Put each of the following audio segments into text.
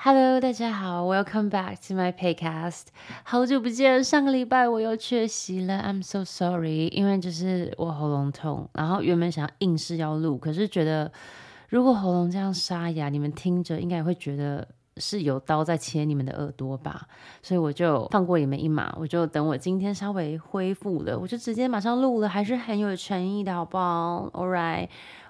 Hello，大家好，Welcome back to my podcast。好久不见，上个礼拜我又缺席了，I'm so sorry。因为就是我喉咙痛，然后原本想要硬是要录，可是觉得如果喉咙这样沙哑，你们听着应该会觉得是有刀在切你们的耳朵吧，所以我就放过你们一马，我就等我今天稍微恢复了，我就直接马上录了，还是很有诚意的，好不好？All right。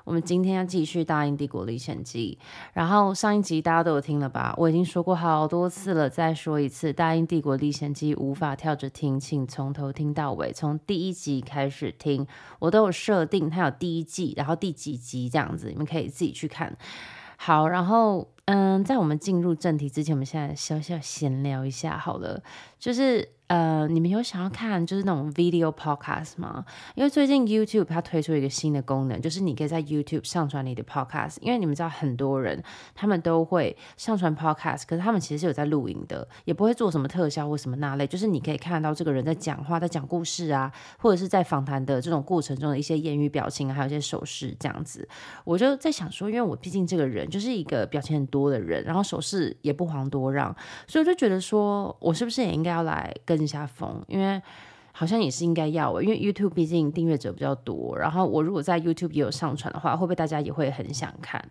我们今天要继续《大英帝国历险记》，然后上一集大家都有听了吧？我已经说过好多次了，再说一次，《大英帝国历险记》无法跳着听，请从头听到尾，从第一集开始听。我都有设定，它有第一季，然后第几集这样子，你们可以自己去看。好，然后嗯，在我们进入正题之前，我们现在小小闲聊一下好了，就是。呃，你们有想要看就是那种 video podcast 吗？因为最近 YouTube 它推出一个新的功能，就是你可以在 YouTube 上传你的 podcast。因为你们知道很多人他们都会上传 podcast，可是他们其实有在录影的，也不会做什么特效或什么那类，就是你可以看到这个人在讲话、在讲故事啊，或者是在访谈的这种过程中的一些言语表情，还有一些手势这样子。我就在想说，因为我毕竟这个人就是一个表情很多的人，然后手势也不遑多让，所以我就觉得说我是不是也应该要来跟。一下风，因为好像也是应该要，因为 YouTube 毕竟订阅者比较多，然后我如果在 YouTube 也有上传的话，会不会大家也会很想看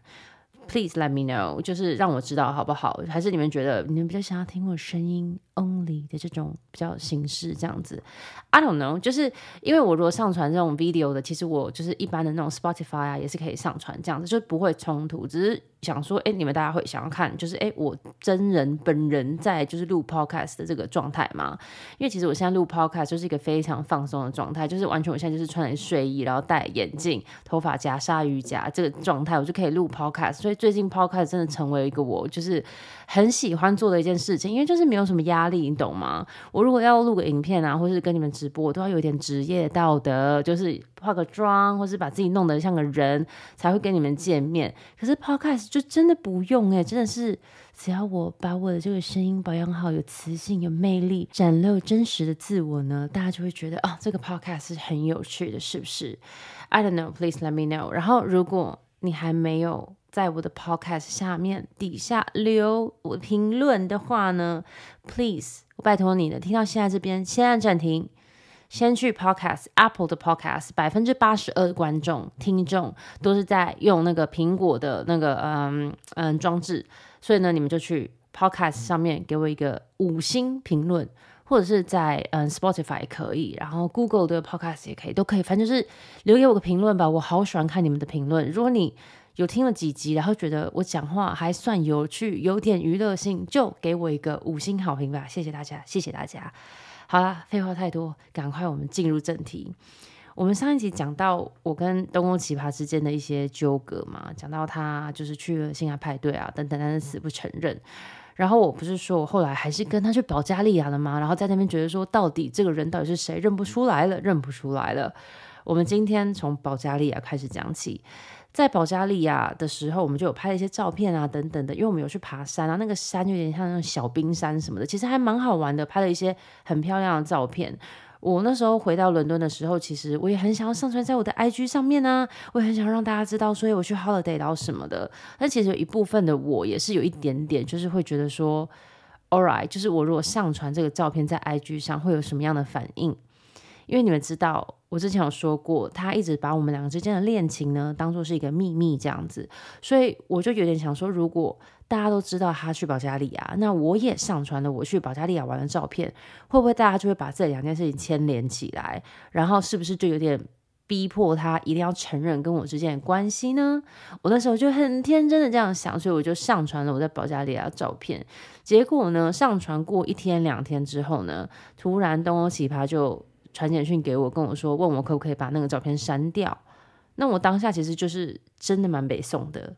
？Please let me know，就是让我知道好不好？还是你们觉得你们比较想要听我声音 only 的这种比较形式这样子？I don't know，就是因为我如果上传这种 video 的，其实我就是一般的那种 Spotify 啊，也是可以上传这样子，就不会冲突，只是。想说，哎，你们大家会想要看，就是哎，我真人本人在就是录 podcast 的这个状态吗？因为其实我现在录 podcast 就是一个非常放松的状态，就是完全我现在就是穿着睡衣，然后戴眼镜，头发夹鲨鱼夹这个状态，我就可以录 podcast。所以最近 podcast 真的成为一个我就是很喜欢做的一件事情，因为就是没有什么压力，你懂吗？我如果要录个影片啊，或是跟你们直播，我都要有点职业道德，就是。化个妆，或是把自己弄得像个人，才会跟你们见面。可是 Podcast 就真的不用哎，真的是只要我把我的这个声音保养好，有磁性、有魅力，展露真实的自我呢，大家就会觉得啊、哦，这个 Podcast 是很有趣的，是不是？I don't know, please let me know。然后，如果你还没有在我的 Podcast 下面底下留我评论的话呢，please，我拜托你了，听到现在这边，先按暂停。先去 Podcast Apple 的 Podcast，百分之八十二的观众听众都是在用那个苹果的那个嗯嗯装置，所以呢，你们就去 Podcast 上面给我一个五星评论，或者是在嗯 Spotify 也可以，然后 Google 的 Podcast 也可以，都可以，反正就是留给我个评论吧，我好喜欢看你们的评论。如果你有听了几集，然后觉得我讲话还算有趣，有点娱乐性，就给我一个五星好评吧，谢谢大家，谢谢大家。好啦，废话太多，赶快我们进入正题。我们上一集讲到我跟东宫奇葩之间的一些纠葛嘛，讲到他就是去了性爱派对啊等等，但是死不承认。然后我不是说我后来还是跟他去保加利亚了吗？然后在那边觉得说，到底这个人到底是谁？认不出来了，认不出来了。我们今天从保加利亚开始讲起。在保加利亚的时候，我们就有拍了一些照片啊，等等的，因为我们有去爬山啊，那个山有点像那种小冰山什么的，其实还蛮好玩的，拍了一些很漂亮的照片。我那时候回到伦敦的时候，其实我也很想要上传在我的 IG 上面呢、啊，我也很想让大家知道，所以我去 holiday 然后什么的。但其实有一部分的我也是有一点点，就是会觉得说，All right，就是我如果上传这个照片在 IG 上，会有什么样的反应？因为你们知道，我之前有说过，他一直把我们两个之间的恋情呢当做是一个秘密这样子，所以我就有点想说，如果大家都知道他去保加利亚，那我也上传了我去保加利亚玩的照片，会不会大家就会把这两件事情牵连起来，然后是不是就有点逼迫他一定要承认跟我之间的关系呢？我那时候就很天真的这样想，所以我就上传了我在保加利亚的照片。结果呢，上传过一天两天之后呢，突然东欧奇葩就。传简讯给我，跟我说，问我可不可以把那个照片删掉。那我当下其实就是真的蛮北宋的。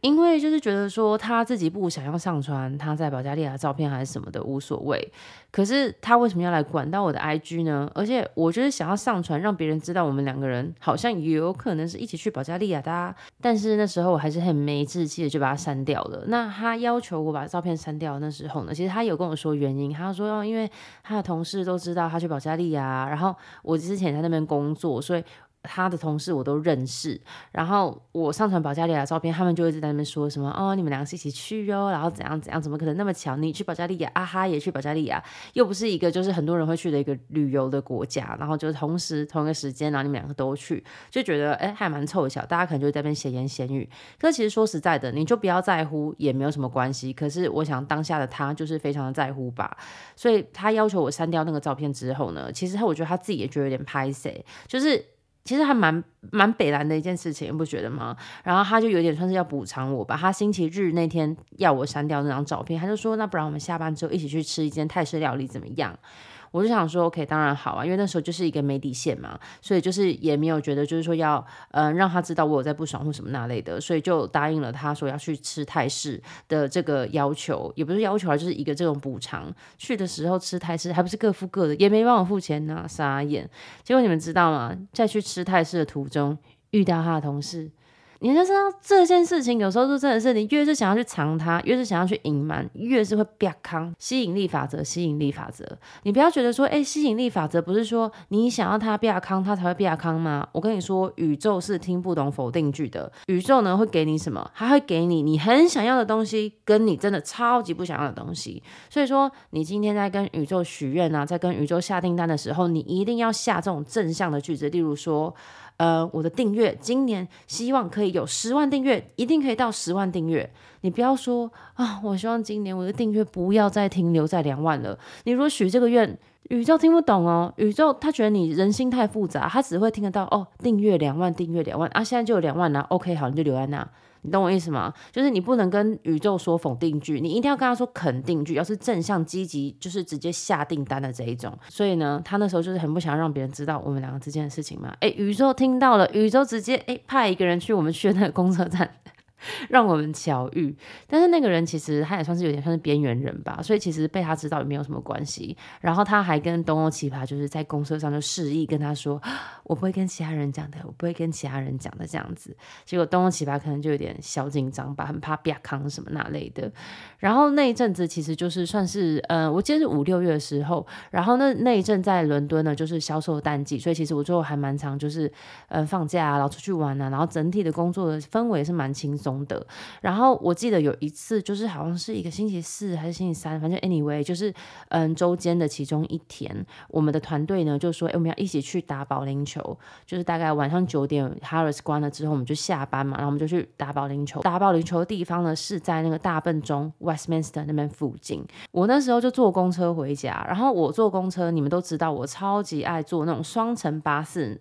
因为就是觉得说他自己不想要上传他在保加利亚的照片还是什么的无所谓，可是他为什么要来管到我的 IG 呢？而且我就是想要上传让别人知道我们两个人好像有可能是一起去保加利亚的，但是那时候我还是很没志气的就把它删掉了。那他要求我把照片删掉那时候呢，其实他有跟我说原因，他说因为他的同事都知道他去保加利亚，然后我之前在那边工作，所以。他的同事我都认识，然后我上传保加利亚照片，他们就一直在那边说什么哦，你们两个是一起去哟，然后怎样怎样，怎么可能那么巧？你去保加利亚，啊哈也去保加利亚，又不是一个就是很多人会去的一个旅游的国家，然后就同时同一个时间，然后你们两个都去，就觉得哎还蛮凑巧，大家可能就在那边闲言闲语。可是其实说实在的，你就不要在乎，也没有什么关系。可是我想当下的他就是非常的在乎吧，所以他要求我删掉那个照片之后呢，其实我觉得他自己也觉得有点拍谁，就是。其实还蛮蛮北蓝的一件事情，你不觉得吗？然后他就有点算是要补偿我吧。他星期日那天要我删掉那张照片，他就说：“那不然我们下班之后一起去吃一间泰式料理怎么样？”我就想说，OK，当然好啊，因为那时候就是一个没底线嘛，所以就是也没有觉得就是说要，嗯、让他知道我有在不爽或什么那类的，所以就答应了他说要去吃泰式的这个要求，也不是要求啊，就是一个这种补偿。去的时候吃泰式，还不是各付各的，也没帮我付钱呢，傻眼。结果你们知道吗？在去吃泰式的途中遇到他的同事。你就知道这件事情，有时候就真的是你越是想要去藏它，越是想要去隐瞒，越是会变康。吸引力法则，吸引力法则，你不要觉得说，哎，吸引力法则不是说你想要它变康，它才会变康吗？我跟你说，宇宙是听不懂否定句的。宇宙呢会给你什么？它会给你你很想要的东西，跟你真的超级不想要的东西。所以说，你今天在跟宇宙许愿啊，在跟宇宙下订单的时候，你一定要下这种正向的句子，例如说。呃，我的订阅今年希望可以有十万订阅，一定可以到十万订阅。你不要说啊，我希望今年我的订阅不要再停留在两万了。你如果许这个愿，宇宙听不懂哦，宇宙他觉得你人心太复杂，他只会听得到哦，订阅两万，订阅两万啊，现在就有两万了，OK，好，你就留在那。你懂我意思吗？就是你不能跟宇宙说否定句，你一定要跟他说肯定句，要是正向积极，就是直接下订单的这一种。所以呢，他那时候就是很不想让别人知道我们两个之间的事情嘛。哎，宇宙听到了，宇宙直接哎派一个人去我们去那个公车站。让我们巧遇，但是那个人其实他也算是有点算是边缘人吧，所以其实被他知道也没有什么关系。然后他还跟东欧奇葩就是在公车上就示意跟他说：“我不会跟其他人讲的，我不会跟其他人讲的这样子。”结果东欧奇葩可能就有点小紧张吧，很怕变康什么那类的。然后那一阵子其实就是算是，呃，我记得是五六月的时候，然后那那一阵在伦敦呢，就是销售淡季，所以其实我最后还蛮常就是，呃，放假啊，然后出去玩啊，然后整体的工作的氛围是蛮轻松。的，然后我记得有一次，就是好像是一个星期四还是星期三，反正 anyway，就是嗯周间的其中一天，我们的团队呢就说，哎，我们要一起去打保龄球，就是大概晚上九点，Harrods 关了之后，我们就下班嘛，然后我们就去打保龄球。打保龄球的地方呢是在那个大笨钟 Westminster 那边附近。我那时候就坐公车回家，然后我坐公车，你们都知道我超级爱坐那种双层巴士。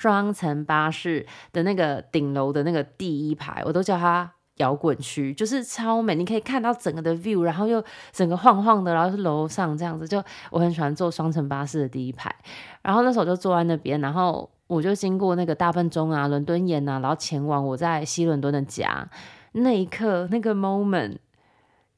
双层巴士的那个顶楼的那个第一排，我都叫它摇滚区，就是超美，你可以看到整个的 view，然后又整个晃晃的，然后是楼上这样子，就我很喜欢坐双层巴士的第一排。然后那时候就坐在那边，然后我就经过那个大笨钟啊、伦敦眼啊，然后前往我在西伦敦的家。那一刻，那个 moment，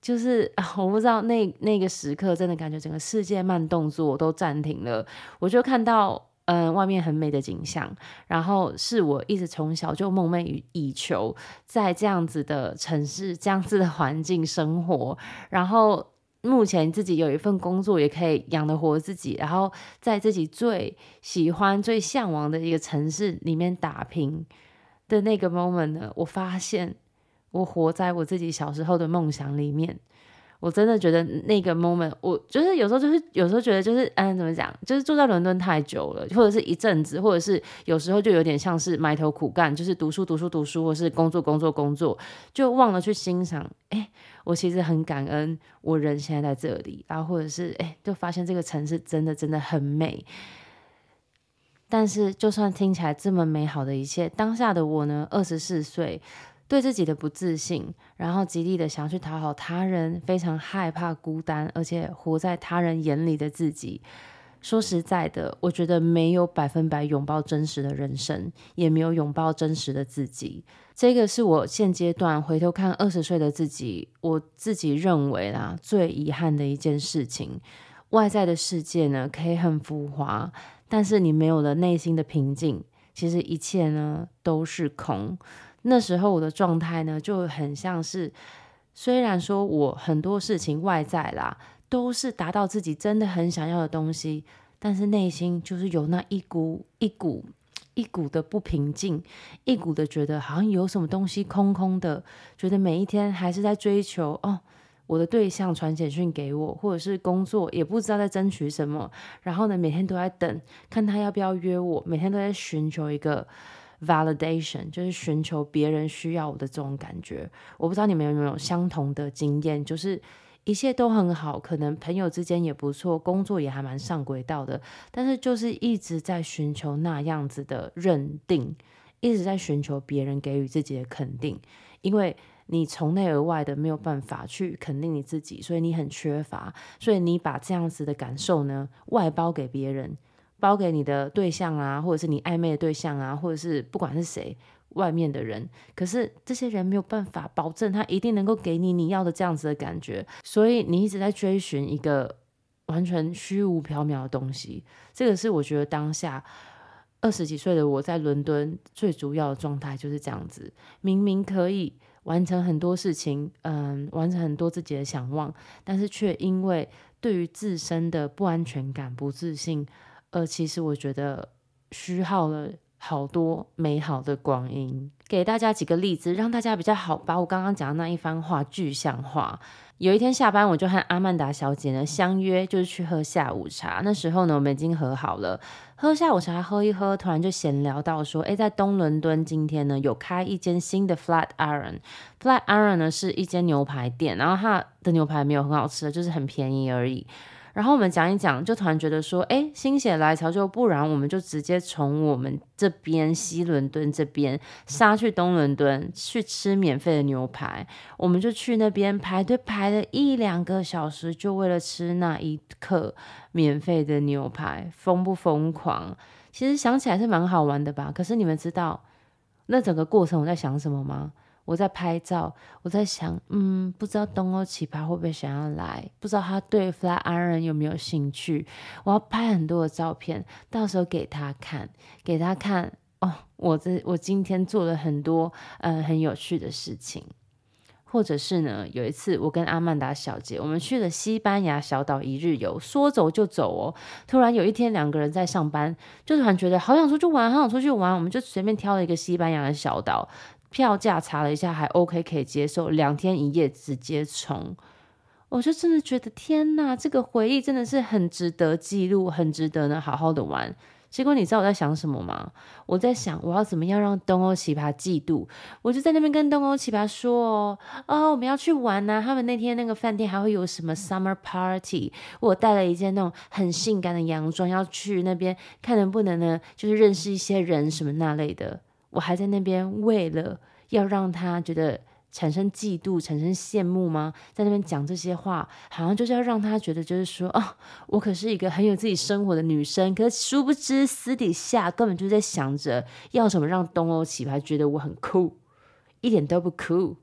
就是 我不知道那那个时刻，真的感觉整个世界慢动作都暂停了，我就看到。嗯，外面很美的景象，然后是我一直从小就梦寐以求，在这样子的城市、这样子的环境生活，然后目前自己有一份工作，也可以养得活自己，然后在自己最喜欢、最向往的一个城市里面打拼的那个 moment 呢，我发现我活在我自己小时候的梦想里面。我真的觉得那个 moment，我就是有时候就是有时候觉得就是嗯，怎么讲，就是住在伦敦太久了，或者是一阵子，或者是有时候就有点像是埋头苦干，就是读书读书读书，或是工作工作工作，就忘了去欣赏。哎，我其实很感恩我人现在在这里，然后或者是哎，就发现这个城市真的真的很美。但是就算听起来这么美好的一切，当下的我呢，二十四岁。对自己的不自信，然后极力的想去讨好他人，非常害怕孤单，而且活在他人眼里的自己。说实在的，我觉得没有百分百拥抱真实的人生，也没有拥抱真实的自己。这个是我现阶段回头看二十岁的自己，我自己认为啦，最遗憾的一件事情。外在的世界呢，可以很浮华，但是你没有了内心的平静，其实一切呢都是空。那时候我的状态呢，就很像是，虽然说我很多事情外在啦，都是达到自己真的很想要的东西，但是内心就是有那一股一股一股的不平静，一股的觉得好像有什么东西空空的，觉得每一天还是在追求哦，我的对象传简讯给我，或者是工作也不知道在争取什么，然后呢，每天都在等，看他要不要约我，每天都在寻求一个 validation，就是寻求别人需要我的这种感觉。我不知道你们有没有相同的经验，就是。一切都很好，可能朋友之间也不错，工作也还蛮上轨道的，但是就是一直在寻求那样子的认定，一直在寻求别人给予自己的肯定，因为你从内而外的没有办法去肯定你自己，所以你很缺乏，所以你把这样子的感受呢外包给别人，包给你的对象啊，或者是你暧昧的对象啊，或者是不管是谁。外面的人，可是这些人没有办法保证他一定能够给你你要的这样子的感觉，所以你一直在追寻一个完全虚无缥缈的东西。这个是我觉得当下二十几岁的我在伦敦最主要的状态就是这样子，明明可以完成很多事情，嗯，完成很多自己的想望，但是却因为对于自身的不安全感、不自信，而其实我觉得虚耗了。好多美好的光阴，给大家几个例子，让大家比较好把我刚刚讲的那一番话具象化。有一天下班，我就和阿曼达小姐呢相约，就是去喝下午茶。那时候呢，我们已经和好了，喝下午茶喝一喝，突然就闲聊到说，诶，在东伦敦今天呢有开一间新的 Flat Iron。Flat Iron 呢是一间牛排店，然后它的牛排没有很好吃，就是很便宜而已。然后我们讲一讲，就突然觉得说，哎，心血来潮，就不然我们就直接从我们这边西伦敦这边杀去东伦敦去吃免费的牛排。我们就去那边排队排了一两个小时，就为了吃那一刻免费的牛排，疯不疯狂？其实想起来是蛮好玩的吧。可是你们知道那整个过程我在想什么吗？我在拍照，我在想，嗯，不知道东欧奇葩会不会想要来，不知道他对 Flat Iron 有没有兴趣。我要拍很多的照片，到时候给他看，给他看哦。我这我今天做了很多嗯很有趣的事情，或者是呢，有一次我跟阿曼达小姐，我们去了西班牙小岛一日游，说走就走哦。突然有一天两个人在上班，就突然觉得好想出去玩，好想出去玩，我们就随便挑了一个西班牙的小岛。票价查了一下，还 OK，可以接受，两天一夜直接冲。我就真的觉得天哪，这个回忆真的是很值得记录，很值得呢好好的玩。结果你知道我在想什么吗？我在想我要怎么样让东欧奇葩嫉妒。我就在那边跟东欧奇葩说哦，哦，我们要去玩呐、他们那天那个饭店还会有什么 summer party，我带了一件那种很性感的洋装要去那边看能不能呢，就是认识一些人什么那类的。我还在那边为了要让他觉得产生嫉妒、产生羡慕吗？在那边讲这些话，好像就是要让他觉得，就是说，哦，我可是一个很有自己生活的女生。可是殊不知，私底下根本就在想着要什么让东欧起拍觉得我很酷，一点都不酷。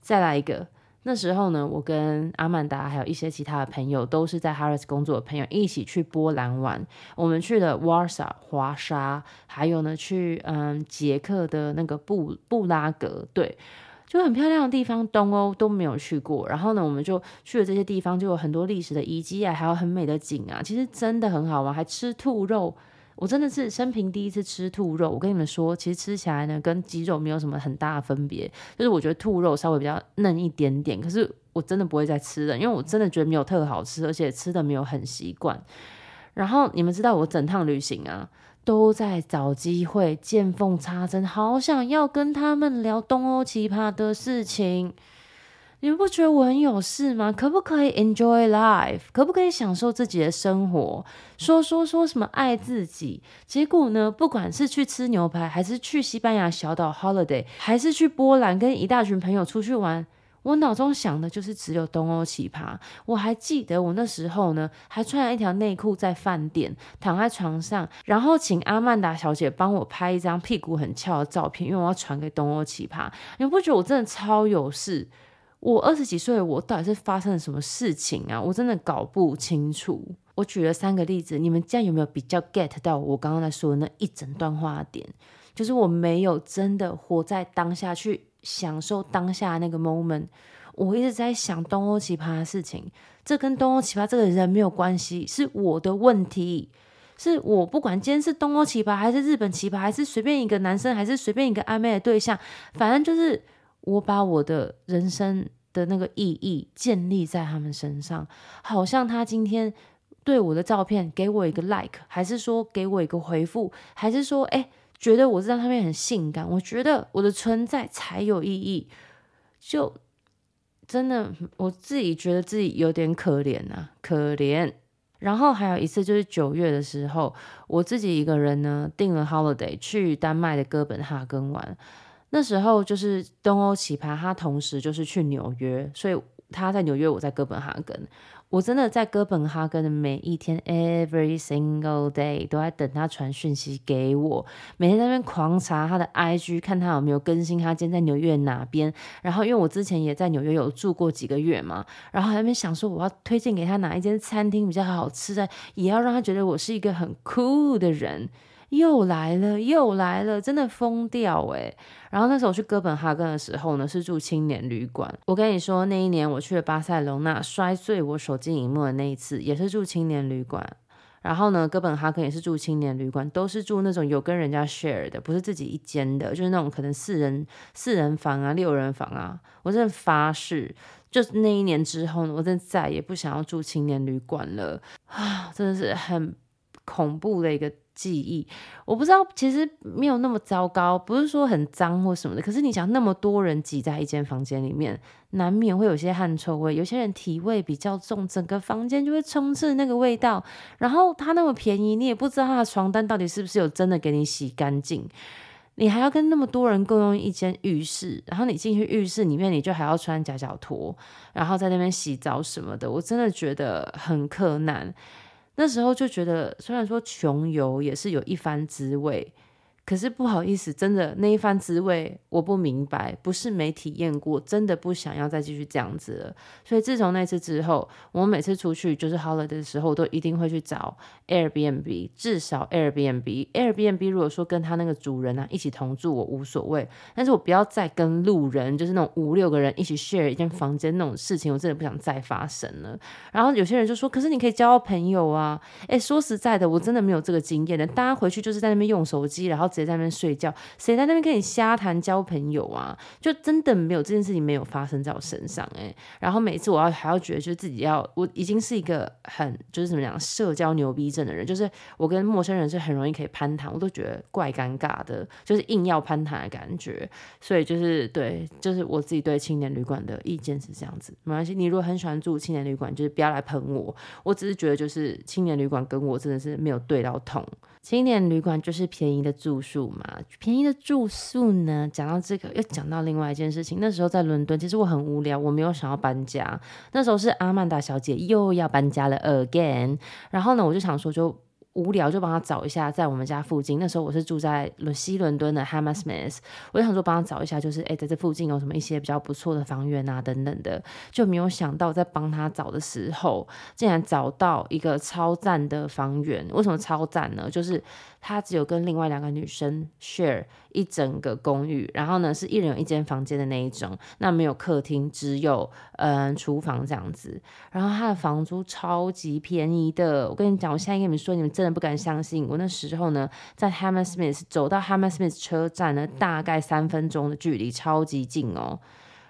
再来一个。那时候呢，我跟阿曼达还有一些其他的朋友，都是在 Harrods 工作的朋友，一起去波兰玩。我们去了 Warsa 华沙，还有呢去嗯捷克的那个布布拉格，对，就很漂亮的地方，东欧都没有去过。然后呢，我们就去了这些地方，就有很多历史的遗迹啊，还有很美的景啊，其实真的很好玩，还吃兔肉。我真的是生平第一次吃兔肉，我跟你们说，其实吃起来呢，跟鸡肉没有什么很大的分别，就是我觉得兔肉稍微比较嫩一点点，可是我真的不会再吃了，因为我真的觉得没有特好吃，而且吃的没有很习惯。然后你们知道我整趟旅行啊，都在找机会见缝插针，好想要跟他们聊东欧奇葩的事情。你们不觉得我很有事吗？可不可以 enjoy life？可不可以享受自己的生活？说说说什么爱自己？结果呢？不管是去吃牛排，还是去西班牙小岛 holiday，还是去波兰跟一大群朋友出去玩，我脑中想的就是只有东欧奇葩。我还记得我那时候呢，还穿了一条内裤在饭店躺在床上，然后请阿曼达小姐帮我拍一张屁股很翘的照片，因为我要传给东欧奇葩。你们不觉得我真的超有事？我二十几岁，我到底是发生了什么事情啊？我真的搞不清楚。我举了三个例子，你们这样有没有比较 get 到我刚刚在说的那一整段话的点？就是我没有真的活在当下去享受当下那个 moment。我一直在想东欧奇葩的事情，这跟东欧奇葩这个人没有关系，是我的问题。是我不管今天是东欧奇葩，还是日本奇葩，还是随便一个男生，还是随便一个暧昧的对象，反正就是我把我的人生的那个意义建立在他们身上，好像他今天对我的照片给我一个 like，还是说给我一个回复，还是说哎觉得我这张照片很性感，我觉得我的存在才有意义，就真的我自己觉得自己有点可怜啊，可怜。然后还有一次就是九月的时候，我自己一个人呢订了 holiday 去丹麦的哥本哈根玩。那时候就是东欧奇葩，他同时就是去纽约，所以他在纽约，我在哥本哈根。我真的在哥本哈根的每一天，every single day 都在等他传讯息给我，每天在那边狂查他的 IG，看他有没有更新，他今天在纽约哪边。然后因为我之前也在纽约有住过几个月嘛，然后还没想说我要推荐给他哪一间餐厅比较好吃的，也要让他觉得我是一个很酷的人。又来了，又来了，真的疯掉哎！然后那时候我去哥本哈根的时候呢，是住青年旅馆。我跟你说，那一年我去了巴塞隆纳，摔碎我手机荧幕的那一次，也是住青年旅馆。然后呢，哥本哈根也是住青年旅馆，都是住那种有跟人家 share 的，不是自己一间的，就是那种可能四人四人房啊、六人房啊。我真的发誓，就那一年之后呢，我真的再也不想要住青年旅馆了啊！真的是很恐怖的一个。记忆，我不知道，其实没有那么糟糕，不是说很脏或什么的。可是你想，那么多人挤在一间房间里面，难免会有些汗臭味。有些人体味比较重，整个房间就会充斥那个味道。然后它那么便宜，你也不知道它的床单到底是不是有真的给你洗干净。你还要跟那么多人共用一间浴室，然后你进去浴室里面，你就还要穿夹脚拖，然后在那边洗澡什么的。我真的觉得很克难。那时候就觉得，虽然说穷游也是有一番滋味。可是不好意思，真的那一番滋味我不明白，不是没体验过，真的不想要再继续这样子了。所以自从那次之后，我每次出去就是 holiday 的时候，都一定会去找 Airbnb，至少 Airbnb。Airbnb 如果说跟他那个主人啊一起同住，我无所谓，但是我不要再跟路人，就是那种五六个人一起 share 一间房间那种事情，我真的不想再发生了。然后有些人就说，可是你可以交朋友啊。诶，说实在的，我真的没有这个经验的。大家回去就是在那边用手机，然后。直接在那边睡觉，谁在那边跟你瞎谈交朋友啊？就真的没有这件事情没有发生在我身上哎、欸。然后每次我要还要觉得，就是自己要，我已经是一个很就是怎么讲社交牛逼症的人，就是我跟陌生人是很容易可以攀谈，我都觉得怪尴尬的，就是硬要攀谈的感觉。所以就是对，就是我自己对青年旅馆的意见是这样子。没关系，你如果很喜欢住青年旅馆，就是不要来喷我。我只是觉得，就是青年旅馆跟我真的是没有对到痛。青年旅馆就是便宜的住宿嘛，便宜的住宿呢，讲到这个又讲到另外一件事情。那时候在伦敦，其实我很无聊，我没有想要搬家。那时候是阿曼达小姐又要搬家了 again，然后呢，我就想说就。无聊就帮他找一下，在我们家附近。那时候我是住在西伦敦的 Hammersmith，我就想说帮他找一下，就是诶，在这附近有什么一些比较不错的房源啊等等的。就没有想到在帮他找的时候，竟然找到一个超赞的房源。为什么超赞呢？就是他只有跟另外两个女生 share 一整个公寓，然后呢是一人有一间房间的那一种，那没有客厅，只有嗯厨房这样子。然后他的房租超级便宜的，我跟你讲，我现在跟你们说，你们真。的不敢相信，我那时候呢，在 Hammersmith 走到 Hammersmith 车站呢，大概三分钟的距离，超级近哦。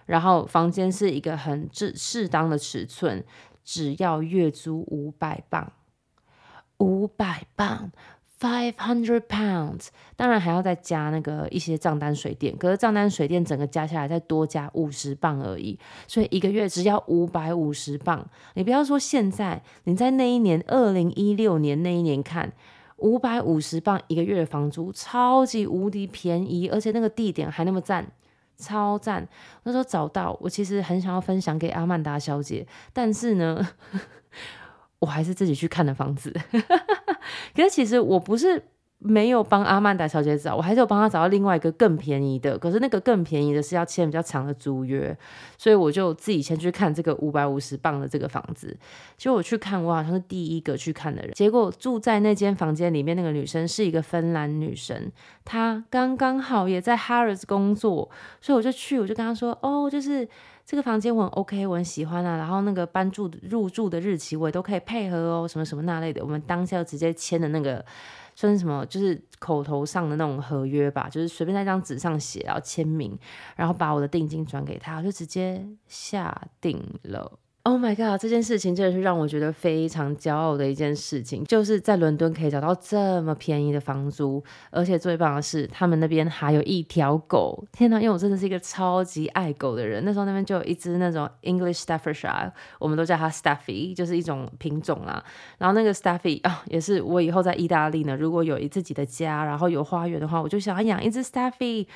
然后房间是一个很适适当的尺寸，只要月租五百磅，五百磅。Five hundred pounds，当然还要再加那个一些账单水电，可是账单水电整个加下来再多加五十磅而已，所以一个月只要五百五十磅。你不要说现在，你在那一年二零一六年那一年看，五百五十磅一个月的房租，超级无敌便宜，而且那个地点还那么赞，超赞。那时候找到，我其实很想要分享给阿曼达小姐，但是呢。我还是自己去看的房子，可是其实我不是没有帮阿曼达小姐找，我还是有帮她找到另外一个更便宜的。可是那个更便宜的是要签比较长的租约，所以我就自己先去看这个五百五十磅的这个房子。结果我去看，我好像是第一个去看的人。结果住在那间房间里面那个女生是一个芬兰女生，她刚刚好也在 Harris 工作，所以我就去，我就跟她说：“哦，就是。”这个房间我很 OK，我很喜欢啊，然后那个搬住入住的日期我也都可以配合哦，什么什么那类的，我们当下就直接签的那个算是什么，就是口头上的那种合约吧，就是随便在一张纸上写，然后签名，然后把我的定金转给他，就直接下定了。Oh my god！这件事情真的是让我觉得非常骄傲的一件事情，就是在伦敦可以找到这么便宜的房租，而且最棒的是，他们那边还有一条狗。天哪！因为我真的是一个超级爱狗的人，那时候那边就有一只那种 English Staffordshire，我们都叫它 Staffy，就是一种品种啦。然后那个 Staffy 啊，也是我以后在意大利呢，如果有一自己的家，然后有花园的话，我就想要养一只 Staffy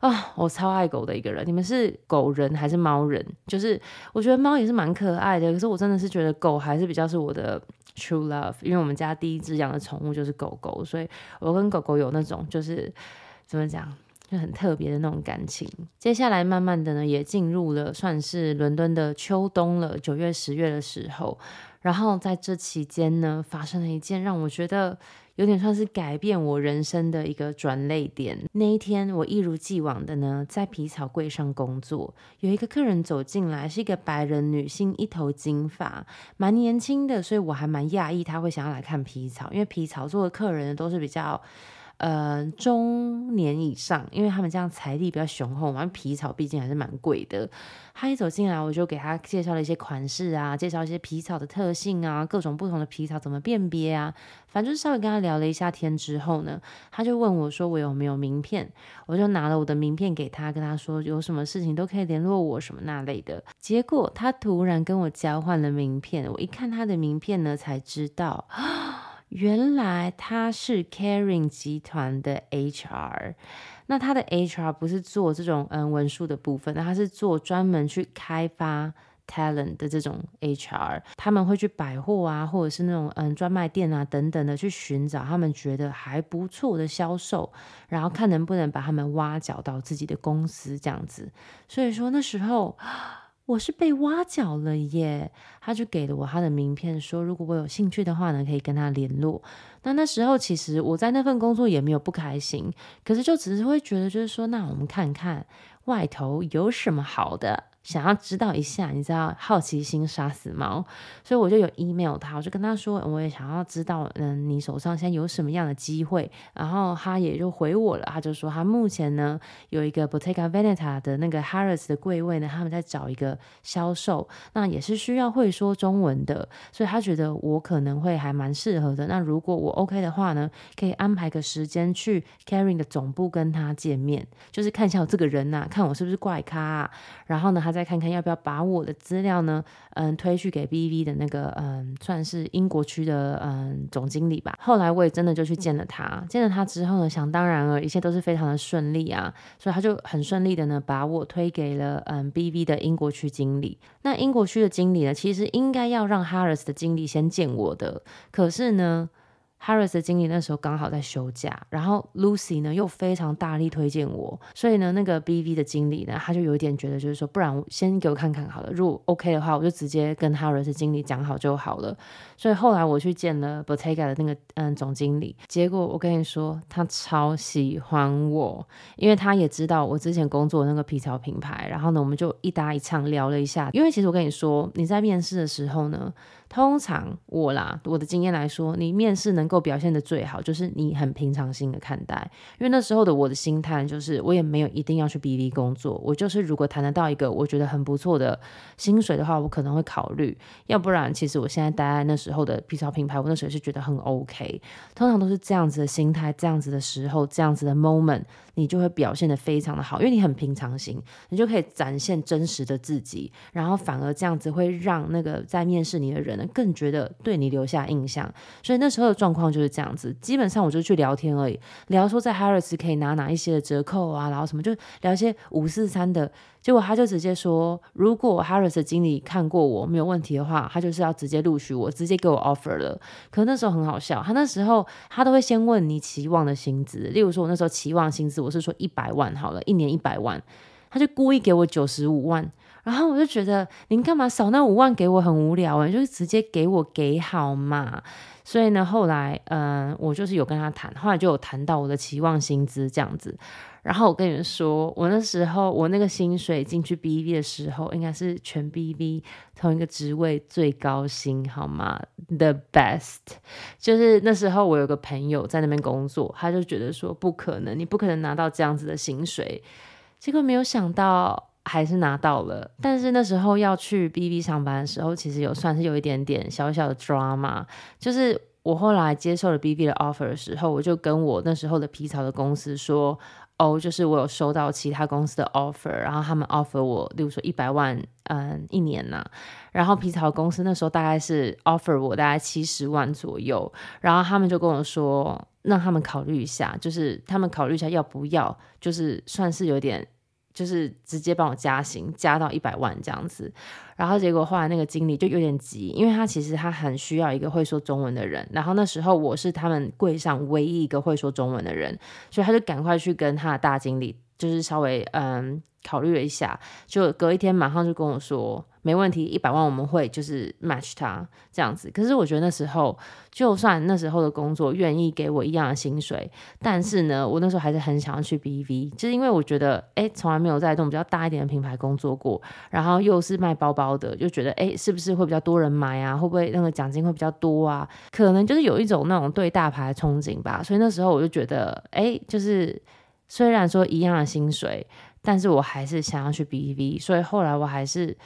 啊！我超爱狗的一个人。你们是狗人还是猫人？就是我觉得猫也是蛮可爱。爱的，可是我真的是觉得狗还是比较是我的 true love，因为我们家第一只养的宠物就是狗狗，所以我跟狗狗有那种就是怎么讲，就很特别的那种感情。接下来慢慢的呢，也进入了算是伦敦的秋冬了，九月、十月的时候，然后在这期间呢，发生了一件让我觉得。有点算是改变我人生的一个转泪点。那一天，我一如既往的呢，在皮草柜上工作。有一个客人走进来，是一个白人女性，一头金发，蛮年轻的，所以我还蛮讶异她会想要来看皮草，因为皮草做的客人都是比较。呃，中年以上，因为他们这样财力比较雄厚嘛，皮草毕竟还是蛮贵的。他一走进来，我就给他介绍了一些款式啊，介绍一些皮草的特性啊，各种不同的皮草怎么辨别啊，反正稍微跟他聊了一下天之后呢，他就问我说我有没有名片，我就拿了我的名片给他，跟他说有什么事情都可以联络我什么那类的。结果他突然跟我交换了名片，我一看他的名片呢，才知道。原来他是 caring 集团的 HR，那他的 HR 不是做这种嗯文书的部分，那他是做专门去开发 talent 的这种 HR，他们会去百货啊，或者是那种嗯专卖店啊等等的去寻找他们觉得还不错的销售，然后看能不能把他们挖角到自己的公司这样子。所以说那时候。我是被挖角了耶，他就给了我他的名片，说如果我有兴趣的话呢，可以跟他联络。那那时候其实我在那份工作也没有不开心，可是就只是会觉得，就是说，那我们看看外头有什么好的。想要知道一下，你知道好奇心杀死猫，所以我就有 email 他，我就跟他说，我也想要知道，嗯，你手上现在有什么样的机会，然后他也就回我了，他就说他目前呢有一个 Bottega Veneta 的那个 Harris 的柜位呢，他们在找一个销售，那也是需要会说中文的，所以他觉得我可能会还蛮适合的。那如果我 OK 的话呢，可以安排个时间去 Caring 的总部跟他见面，就是看一下我这个人呐、看我是不是怪咖、啊，然后呢，他。再看看要不要把我的资料呢，嗯，推去给 BV 的那个，嗯，算是英国区的，嗯，总经理吧。后来我也真的就去见了他，见了他之后呢，想当然了，一切都是非常的顺利啊，所以他就很顺利的呢，把我推给了，嗯，BV 的英国区经理。那英国区的经理呢，其实应该要让 Harrods 的经理先见我的，可是呢。Harris 的经理那时候刚好在休假，然后 Lucy 呢又非常大力推荐我，所以呢那个 BV 的经理呢他就有一点觉得就是说，不然先给我看看好了，如果 OK 的话，我就直接跟 Harris 经理讲好就好了。所以后来我去见了 Bottega 的那个嗯总经理，结果我跟你说他超喜欢我，因为他也知道我之前工作的那个皮草品牌，然后呢我们就一搭一唱聊了一下，因为其实我跟你说你在面试的时候呢。通常我啦，我的经验来说，你面试能够表现的最好，就是你很平常心的看待。因为那时候的我的心态就是，我也没有一定要去 BV 工作，我就是如果谈得到一个我觉得很不错的薪水的话，我可能会考虑。要不然，其实我现在待在那时候的皮草品牌，我那时候是觉得很 OK。通常都是这样子的心态，这样子的时候，这样子的 moment，你就会表现的非常的好，因为你很平常心，你就可以展现真实的自己，然后反而这样子会让那个在面试你的人。更觉得对你留下印象，所以那时候的状况就是这样子。基本上我就去聊天而已，聊说在 Harris 可以拿哪一些的折扣啊，然后什么就聊一些五四三的。结果他就直接说，如果 Harris 的经理看过我没有问题的话，他就是要直接录取我，直接给我 offer 了。可那时候很好笑，他那时候他都会先问你期望的薪资，例如说我那时候期望薪资我是说一百万好了，一年一百万，他就故意给我九十五万。然后我就觉得，您干嘛少那五万给我很无聊啊，就是直接给我给好嘛。所以呢，后来嗯，我就是有跟他谈，后来就有谈到我的期望薪资这样子。然后我跟你们说，我那时候我那个薪水进去 BV 的时候，应该是全 BV 同一个职位最高薪，好吗？The best，就是那时候我有个朋友在那边工作，他就觉得说不可能，你不可能拿到这样子的薪水。结果没有想到还是拿到了，但是那时候要去 BB 上班的时候，其实有算是有一点点小小的 drama，就是我后来接受了 BB 的 offer 的时候，我就跟我那时候的皮草的公司说。哦，就是我有收到其他公司的 offer，然后他们 offer 我，例如说一百万，嗯，一年呐。然后皮草公司那时候大概是 offer 我大概七十万左右，然后他们就跟我说，让他们考虑一下，就是他们考虑一下要不要，就是算是有点。就是直接帮我加薪，加到一百万这样子，然后结果后来那个经理就有点急，因为他其实他很需要一个会说中文的人，然后那时候我是他们柜上唯一一个会说中文的人，所以他就赶快去跟他的大经理，就是稍微嗯考虑了一下，就隔一天马上就跟我说。没问题，一百万我们会就是 match 他这样子。可是我觉得那时候，就算那时候的工作愿意给我一样的薪水，但是呢，我那时候还是很想要去 BV，就是因为我觉得，哎，从来没有在这种比较大一点的品牌工作过，然后又是卖包包的，就觉得，哎，是不是会比较多人买啊？会不会那个奖金会比较多啊？可能就是有一种那种对大牌的憧憬吧。所以那时候我就觉得，哎，就是虽然说一样的薪水，但是我还是想要去 BV。所以后来我还是。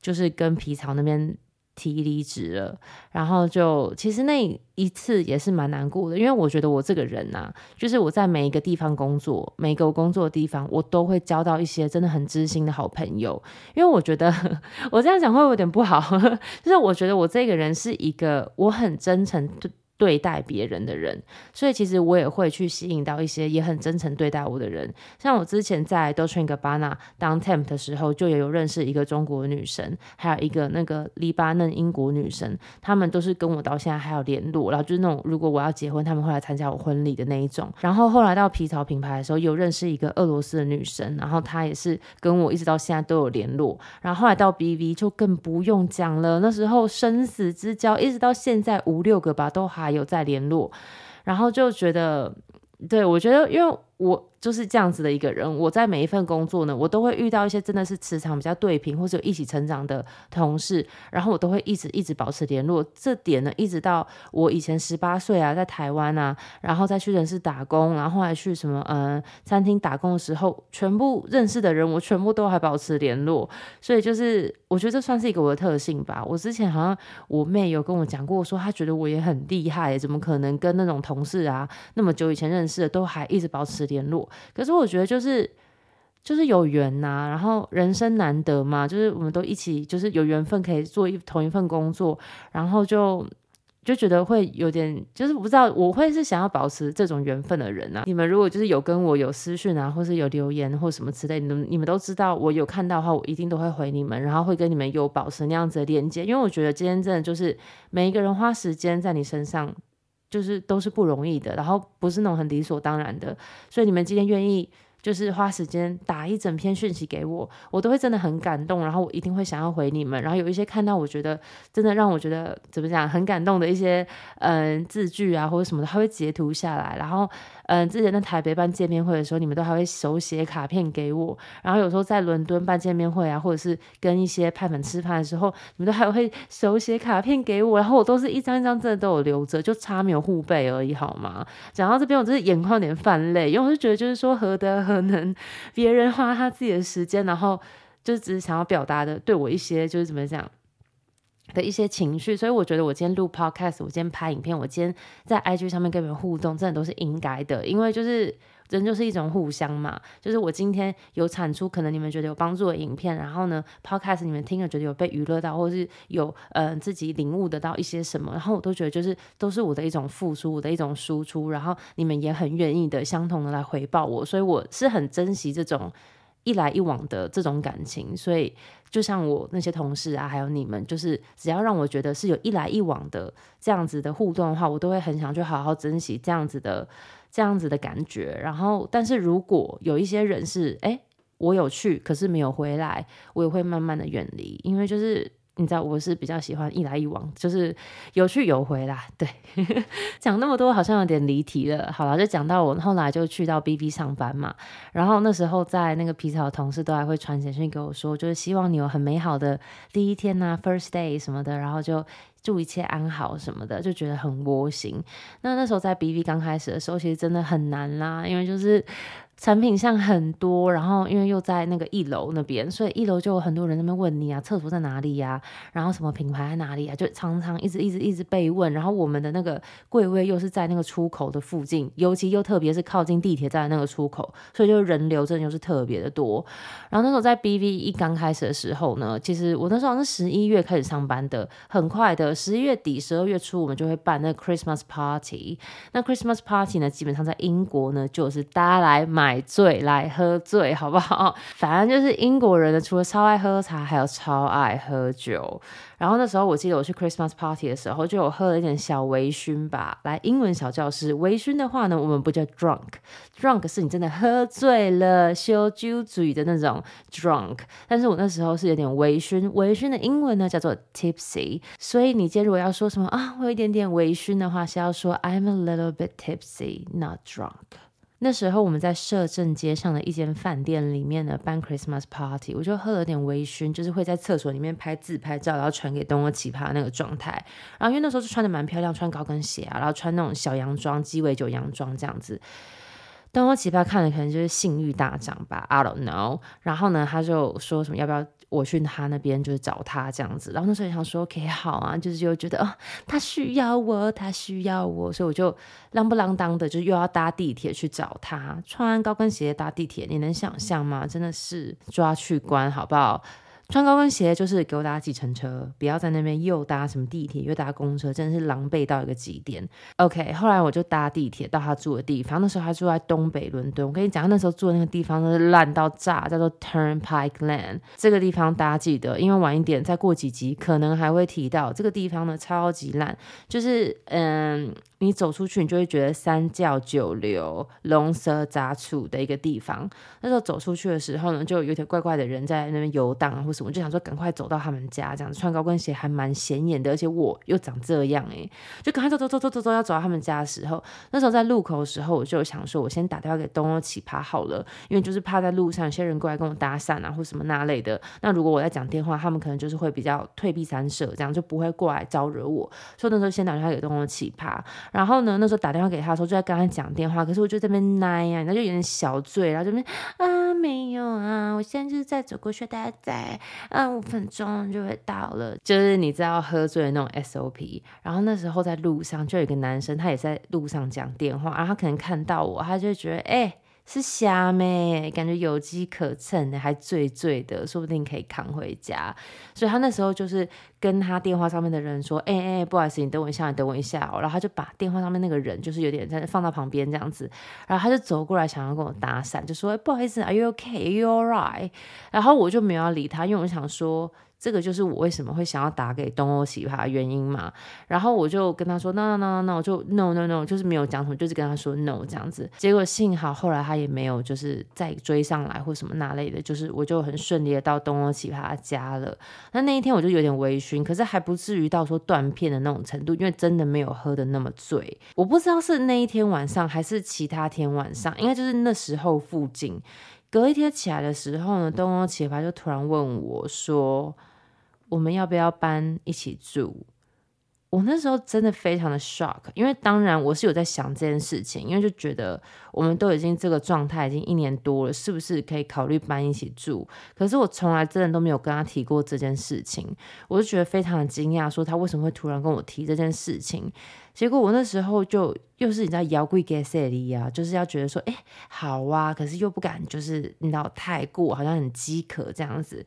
就是跟皮草那边提离职了，然后就其实那一次也是蛮难过的，因为我觉得我这个人呐、就是我在每一个地方工作，每个工作的地方，我都会交到一些真的很知心的好朋友。因为我觉得 我这样讲会有点不好，就是我觉得我这个人是一个我很真诚对待别人的人，所以其实我也会去吸引到一些也很真诚对待我的人。像我之前在 Dolce & Gabbana 当 temp 的时候，就也有认识一个中国女生，还有一个那个黎巴嫩英国女生，他们都是跟我到现在还有联络。然后就是那种如果我要结婚，他们会来参加我婚礼的那一种。然后后来到皮草品牌的时候，有认识一个俄罗斯的女生，然后她也是跟我一直到现在都有联络。然后后来到 BV 就更不用讲了，那时候生死之交，一直到现在五六个吧，都还。有在联络，然后就觉得，对，我觉得，因为我。就是这样子的一个人，我在每一份工作呢，我都会遇到一些真的是磁场比较对频或者一起成长的同事，然后我都会一直一直保持联络。这点呢，一直到我以前十八岁啊，在台湾啊，然后再去人事打工，然后后来去什么嗯餐厅打工的时候，全部认识的人，我全部都还保持联络。所以就是我觉得这算是一个我的特性吧。我之前好像我妹有跟我讲过，说她觉得我也很厉害，怎么可能跟那种同事啊那么久以前认识的都还一直保持联络？可是我觉得就是就是有缘呐、然后人生难得嘛，就是我们都一起就是有缘分可以做一同一份工作，然后就就觉得会有点就是我不知道我会是想要保持这种缘分的人啊。你们如果就是有跟我有私讯啊，或是有留言或什么之类，你们你们都知道我有看到的话，我一定都会回你们，然后会跟你们有保持那样子的连接，因为我觉得今天真的就是每一个人花时间在你身上。就是都是不容易的，然后不是那种很理所当然的，所以你们今天愿意。就是花时间打一整篇讯息给我，我都会真的很感动，然后我一定会想要回你们。然后有一些看到我觉得真的让我觉得怎么讲很感动的一些嗯字句啊或者什么的，他会截图下来。然后嗯之前在台北办见面会的时候，你们都还会手写卡片给我。然后有时候在伦敦办见面会啊，或者是跟一些派粉吃饭的时候，你们都还会手写卡片给我。然后我都是一张一张真的都有留着，就差没有护背而已，好吗？讲到这边，我真是眼眶有点泛泪，因为我就觉得就是说何德。何能别人花他自己的时间，然后就只是想要表达的对我一些就是怎么讲的一些情绪，所以我觉得我今天录 podcast，我今天拍影片，我今天在 IG 上面跟你们互动，真的都是应该的，因为就是人就是一种互相嘛，就是我今天有产出可能你们觉得有帮助的影片，然后呢 podcast 你们听了觉得有被娱乐到，或是有嗯、呃、自己领悟得到一些什么，然后我都觉得就是都是我的一种付出，我的一种输出，然后你们也很愿意的相同的来回报我，所以我是很珍惜这种一来一往的这种感情，所以。就像我那些同事啊，还有你们，就是只要让我觉得是有一来一往的这样子的互动的话，我都会很想去好好珍惜这样子的这样子的感觉。然后，但是如果有一些人是，哎，我有去，可是没有回来，我也会慢慢的远离，因为就是。你知道我是比较喜欢一来一往，就是有去有回啦。对，讲那么多好像有点离题了。好了，就讲到我后来就去到 B B 上班嘛，然后那时候在那个皮草的同事都还会传简讯给我说，就是希望你有很美好的第一天呐、，first day 什么的，然后就祝一切安好什么的，就觉得很窝心。那那时候在 B B 刚开始的时候，其实真的很难啦，因为就是。产品项很多，然后因为又在那个一楼那边，所以一楼就有很多人那边问你啊，厕所在哪里呀？然后什么品牌在哪里呀？就常常一直一直一直被问。然后我们的那个柜位又是在那个出口的附近，尤其又特别是靠近地铁站的那个出口，所以就人流真的就是特别的多。然后那时候在 BV 一刚开始的时候呢，其实我那时候好像是十一月开始上班的，很快的十一月底、十二月初我们就会办那个 Christmas Party。那 Christmas Party 呢，基本上在英国呢就是大家来买。买醉来喝醉，好不好？反正就是英国人呢，除了超爱喝茶，还有超爱喝酒。然后那时候我记得我去 Christmas party 的时候，就有喝了一点小微醺吧。来，英文小教室，微醺的话呢，我们不叫 drunk，drunk 是你真的喝醉了，烧酒醉的那种 drunk。但是我那时候是有点微醺，微醺的英文呢叫做 tipsy。所以你今天如果要说什么啊，我有一点点微醺的话，是要说 I'm a little bit tipsy，not drunk。那时候我们在摄政街上的一间饭店里面呢办 Christmas party，我就喝了点微醺，就是会在厕所里面拍自拍照，然后传给东欧奇葩那个状态。然后因为那时候是穿的蛮漂亮，穿高跟鞋啊，然后穿那种小洋装、鸡尾酒洋装这样子。东欧奇葩看了可能就是性欲大涨吧，I don't know。然后呢，他就说什么要不要？我去他那边就是找他这样子，然后那时候想说 OK 好啊，就是就觉得哦，他需要我，他需要我，所以我就啷不啷当的就又要搭地铁去找他，穿高跟鞋搭地铁，你能想象吗？真的是抓去关好不好？穿高跟鞋就是给我搭计程车，不要在那边又搭什么地铁又搭公车，真的是狼狈到一个极点。OK，后来我就搭地铁到他住的地方，那时候他住在东北伦敦。我跟你讲，他那时候住的那个地方都是烂到炸，叫做 Turnpike Lane。这个地方大家记得，因为晚一点再过几集可能还会提到这个地方呢，超级烂，就是嗯。你走出去，你就会觉得三教九流、龙蛇杂处的一个地方。那时候走出去的时候呢，就有点怪怪的人在那边游荡啊，或什么，就想说赶快走到他们家，这样子穿高跟鞋还蛮显眼的，而且我又长这样哎、欸，就赶快走走走走走走，要走到他们家的时候，那时候在路口的时候，我就想说，我先打电话给东欧奇葩好了，因为就是怕在路上有些人过来跟我搭讪啊，或什么那类的。那如果我在讲电话，他们可能就是会比较退避三舍，这样就不会过来招惹我。所以那时候先打电话给东欧奇葩。然后呢，那时候打电话给他的时候，就在跟他讲电话。可是我就在那边奶呀，那就有点小醉，然后这边啊没有啊，我现在就是在走过去，大概在嗯五分钟就会到了。就是你知道喝醉的那种 SOP。然后那时候在路上就有一个男生，他也在路上讲电话，然后他可能看到我，他就觉得哎。是瞎咩？感觉有机可乘的，还醉醉的，说不定可以扛回家。所以他那时候就是跟他电话上面的人说：“哎、欸、哎、不好意思，你等我一下，你等我一下哦。”然后他就把电话上面那个人就是有点在放到旁边这样子，然后他就走过来想要跟我搭讪，就说：“不好意思，Are you okay? Are you alright？” 然后我就没有要理他，因为我想说。这个就是我为什么会想要打给东欧奇葩的原因嘛，然后我就跟他说 no no no no，我就 no no no，就是没有讲什么，就是跟他说 no 这样子。结果幸好后来他也没有就是再追上来或什么那类的，就是我就很顺利的到东欧奇葩家了。那那一天我就有点微醺，可是还不至于到说断片的那种程度，因为真的没有喝的那么醉。我不知道是那一天晚上还是其他天晚上，应该就是那时候附近。隔一天起来的时候呢，东欧奇葩就突然问我说。我们要不要搬一起住？我那时候真的非常的 shock，因为当然我是有在想这件事情，因为就觉得我们都已经这个状态已经一年多了，是不是可以考虑搬一起住？可是我从来真的都没有跟他提过这件事情，我就觉得非常的惊讶，说他为什么会突然跟我提这件事情？结果我那时候就又是你知道摇柜给塞里啊，就是要觉得说，哎，好啊，可是又不敢，就是你知道太过，好像很饥渴这样子。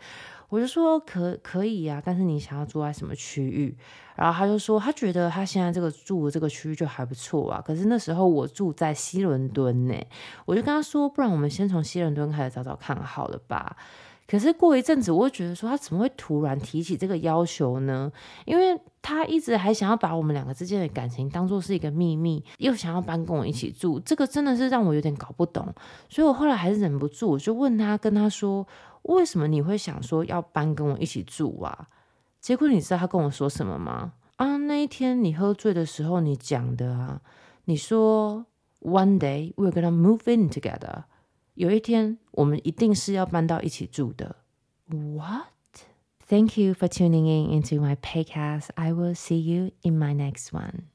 我就说可可以呀、啊，但是你想要住在什么区域？然后他就说他觉得他现在这个住的这个区域就还不错啊。可是那时候我住在西伦敦呢，我就跟他说，不然我们先从西伦敦开始找找看好了吧。可是过一阵子，我就觉得说他怎么会突然提起这个要求呢？因为他一直还想要把我们两个之间的感情当做是一个秘密，又想要搬跟我一起住，这个真的是让我有点搞不懂。所以我后来还是忍不住，我就问他，跟他说。为什么你会想说要搬跟我一起住啊？结果你知道他跟我说什么吗？啊，那一天你喝醉的时候，你讲的啊，你说 One day we're gonna move in together，有一天我们一定是要搬到一起住的。What? Thank you for tuning in into my podcast. I will see you in my next one.